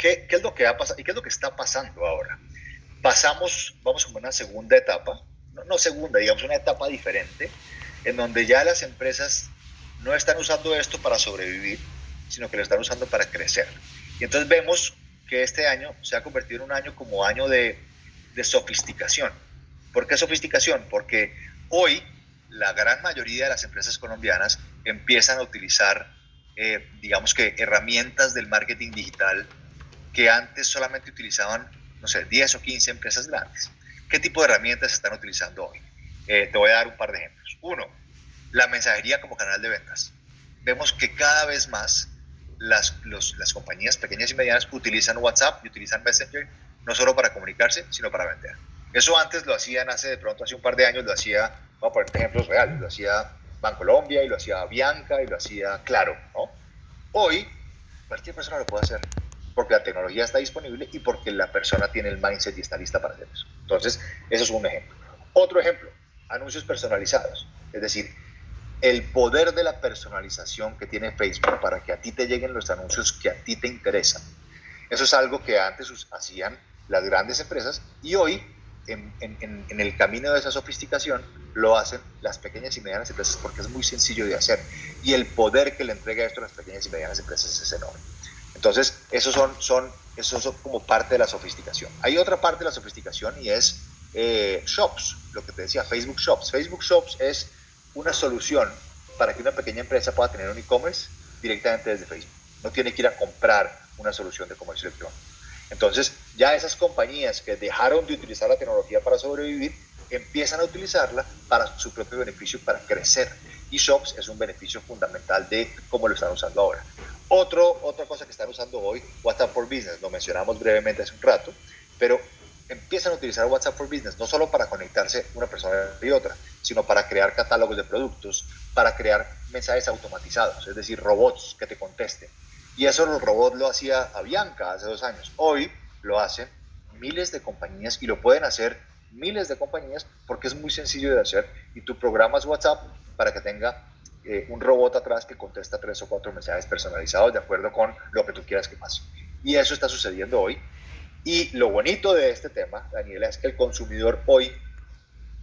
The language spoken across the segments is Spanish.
¿qué, ¿qué, es lo que ha pasado y qué es lo que está pasando ahora? Pasamos, vamos a una segunda etapa, no, no segunda, digamos una etapa diferente, en donde ya las empresas no están usando esto para sobrevivir, sino que lo están usando para crecer. Y entonces vemos que este año se ha convertido en un año como año de, de sofisticación. ¿Por qué sofisticación? Porque hoy la gran mayoría de las empresas colombianas empiezan a utilizar, eh, digamos que, herramientas del marketing digital que antes solamente utilizaban, no sé, 10 o 15 empresas grandes. ¿Qué tipo de herramientas están utilizando hoy? Eh, te voy a dar un par de ejemplos. Uno, la mensajería como canal de ventas. Vemos que cada vez más las, las compañías pequeñas y medianas utilizan WhatsApp y utilizan Messenger no solo para comunicarse, sino para vender. Eso antes lo hacían hace de pronto, hace un par de años, lo hacía, vamos a poner ejemplos reales, lo hacía Bancolombia y lo hacía Bianca y lo hacía Claro, ¿no? Hoy cualquier persona lo puede hacer porque la tecnología está disponible y porque la persona tiene el mindset y está lista para hacer eso. Entonces, eso es un ejemplo. Otro ejemplo, anuncios personalizados. Es decir, el poder de la personalización que tiene Facebook para que a ti te lleguen los anuncios que a ti te interesan. Eso es algo que antes hacían las grandes empresas y hoy en, en, el camino de esa sofisticación lo hacen las pequeñas y medianas empresas porque es muy sencillo de hacer y el poder que le entrega esto a las pequeñas y medianas empresas es enorme. Entonces, eso son, son, eso son como parte de la sofisticación. Hay otra parte de la sofisticación y es eh, Shops, lo que te decía, Facebook Shops. Facebook Shops es una solución para que una pequeña empresa pueda tener un e-commerce directamente desde Facebook. No tiene que ir a comprar una solución de comercio electrónico. Entonces, ya esas compañías que dejaron de utilizar la tecnología para sobrevivir, empiezan a utilizarla para su propio beneficio, para crecer. Y Shops es un beneficio fundamental de cómo lo están usando ahora. Otro, otra cosa que están usando hoy, WhatsApp for Business, lo mencionamos brevemente hace un rato, pero empiezan a utilizar WhatsApp for Business no solo para conectarse una persona y otra, sino para crear catálogos de productos, para crear mensajes automatizados, es decir, robots que te contesten. Y eso los robots lo hacía Avianca hace dos años. Hoy lo hacen miles de compañías y lo pueden hacer miles de compañías porque es muy sencillo de hacer y tú programas WhatsApp para que tenga eh, un robot atrás que contesta tres o cuatro mensajes personalizados de acuerdo con lo que tú quieras que pase. Y eso está sucediendo hoy y lo bonito de este tema, Daniela, es que el consumidor hoy,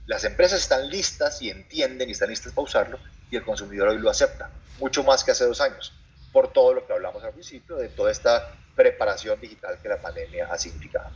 las empresas están listas y entienden y están listas para usarlo, y el consumidor hoy lo acepta, mucho más que hace dos años, por todo lo que hablamos al principio, de toda esta preparación digital que la pandemia ha significado.